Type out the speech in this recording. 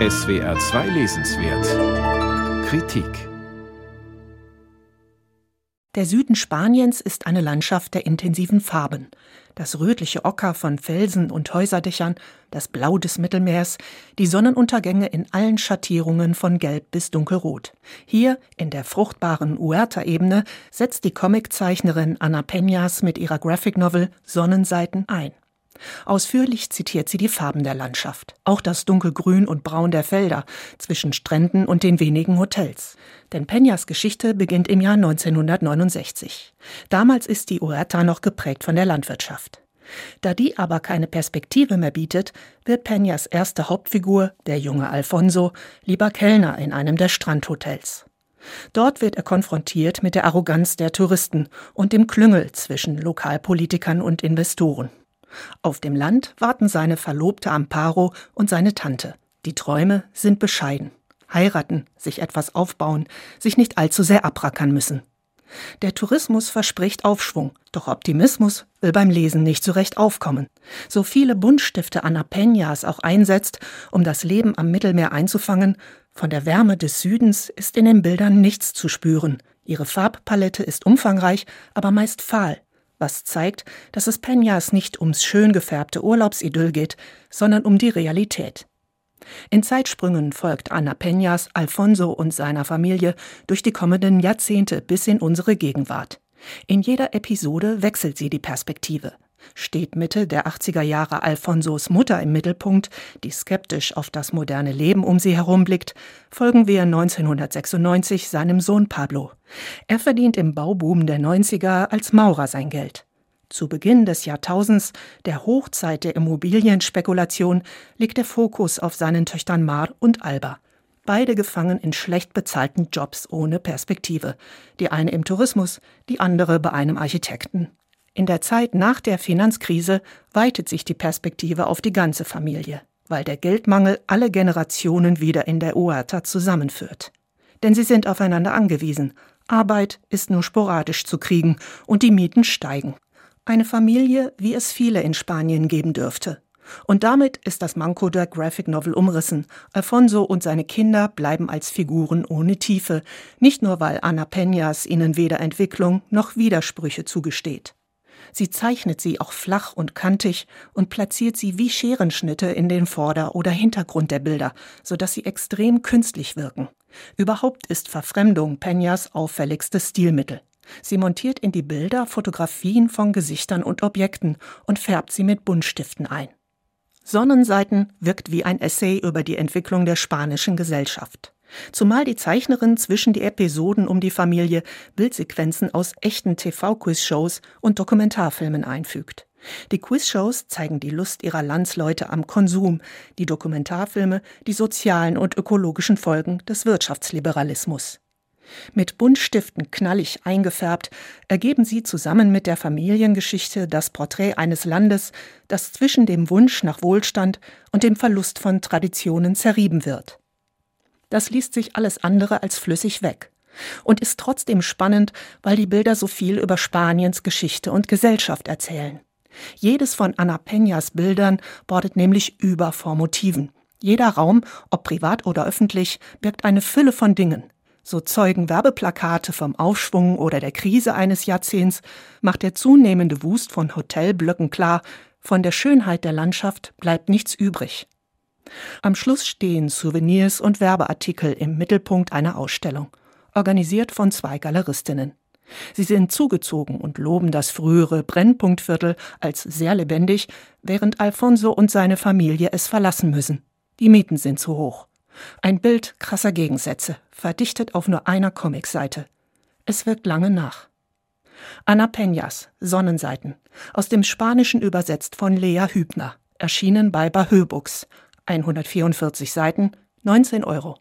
SWR 2 Lesenswert Kritik Der Süden Spaniens ist eine Landschaft der intensiven Farben. Das rötliche Ocker von Felsen und Häuserdächern, das Blau des Mittelmeers, die Sonnenuntergänge in allen Schattierungen von Gelb bis Dunkelrot. Hier, in der fruchtbaren Huerta-Ebene, setzt die Comiczeichnerin Ana Peñas mit ihrer Graphic Novel Sonnenseiten ein. Ausführlich zitiert sie die Farben der Landschaft, auch das dunkelgrün und braun der Felder zwischen Stränden und den wenigen Hotels. Denn Peñas Geschichte beginnt im Jahr 1969. Damals ist die Huerta noch geprägt von der Landwirtschaft. Da die aber keine Perspektive mehr bietet, wird Peñas erste Hauptfigur, der junge Alfonso, lieber Kellner in einem der Strandhotels. Dort wird er konfrontiert mit der Arroganz der Touristen und dem Klüngel zwischen Lokalpolitikern und Investoren. Auf dem Land warten seine Verlobte Amparo und seine Tante. Die Träume sind bescheiden. Heiraten, sich etwas aufbauen, sich nicht allzu sehr abrackern müssen. Der Tourismus verspricht Aufschwung, doch Optimismus will beim Lesen nicht so recht aufkommen. So viele Buntstifte Anna Peñas auch einsetzt, um das Leben am Mittelmeer einzufangen, von der Wärme des Südens ist in den Bildern nichts zu spüren. Ihre Farbpalette ist umfangreich, aber meist fahl, was zeigt, dass es Peñas nicht ums schön gefärbte Urlaubsidyll geht, sondern um die Realität. In Zeitsprüngen folgt Ana Peñas Alfonso und seiner Familie durch die kommenden Jahrzehnte bis in unsere Gegenwart. In jeder Episode wechselt sie die Perspektive steht Mitte der 80er Jahre Alfonsos Mutter im Mittelpunkt, die skeptisch auf das moderne Leben um sie herumblickt, folgen wir 1996 seinem Sohn Pablo. Er verdient im Bauboom der 90er als Maurer sein Geld. Zu Beginn des Jahrtausends, der Hochzeit der Immobilienspekulation, liegt der Fokus auf seinen Töchtern Mar und Alba. Beide gefangen in schlecht bezahlten Jobs ohne Perspektive. Die eine im Tourismus, die andere bei einem Architekten. In der Zeit nach der Finanzkrise weitet sich die Perspektive auf die ganze Familie, weil der Geldmangel alle Generationen wieder in der Huerta zusammenführt. Denn sie sind aufeinander angewiesen. Arbeit ist nur sporadisch zu kriegen und die Mieten steigen. Eine Familie, wie es viele in Spanien geben dürfte. Und damit ist das Manko der Graphic Novel umrissen. Alfonso und seine Kinder bleiben als Figuren ohne Tiefe, nicht nur weil Ana Peñas ihnen weder Entwicklung noch Widersprüche zugesteht. Sie zeichnet sie auch flach und kantig und platziert sie wie Scherenschnitte in den Vorder- oder Hintergrund der Bilder, sodass sie extrem künstlich wirken. Überhaupt ist Verfremdung Peñas auffälligstes Stilmittel. Sie montiert in die Bilder Fotografien von Gesichtern und Objekten und färbt sie mit Buntstiften ein. Sonnenseiten wirkt wie ein Essay über die Entwicklung der spanischen Gesellschaft. Zumal die Zeichnerin zwischen die Episoden um die Familie Bildsequenzen aus echten TV-Quiz-Shows und Dokumentarfilmen einfügt. Die Quiz-Shows zeigen die Lust ihrer Landsleute am Konsum, die Dokumentarfilme die sozialen und ökologischen Folgen des Wirtschaftsliberalismus. Mit Buntstiften knallig eingefärbt, ergeben sie zusammen mit der Familiengeschichte das Porträt eines Landes, das zwischen dem Wunsch nach Wohlstand und dem Verlust von Traditionen zerrieben wird das liest sich alles andere als flüssig weg und ist trotzdem spannend, weil die Bilder so viel über Spaniens Geschichte und Gesellschaft erzählen. Jedes von Ana Peñas Bildern bordet nämlich über vor Motiven. Jeder Raum, ob privat oder öffentlich, birgt eine Fülle von Dingen. So zeugen Werbeplakate vom Aufschwung oder der Krise eines Jahrzehnts, macht der zunehmende Wust von Hotelblöcken klar, von der Schönheit der Landschaft bleibt nichts übrig. Am Schluss stehen Souvenirs und Werbeartikel im Mittelpunkt einer Ausstellung, organisiert von zwei Galeristinnen. Sie sind zugezogen und loben das frühere Brennpunktviertel als sehr lebendig, während Alfonso und seine Familie es verlassen müssen. Die Mieten sind zu hoch. Ein Bild krasser Gegensätze, verdichtet auf nur einer Comicseite. Es wirkt lange nach. Ana Peñas, Sonnenseiten, aus dem Spanischen übersetzt von Lea Hübner, erschienen bei Bahö Books, 144 Seiten, 19 Euro.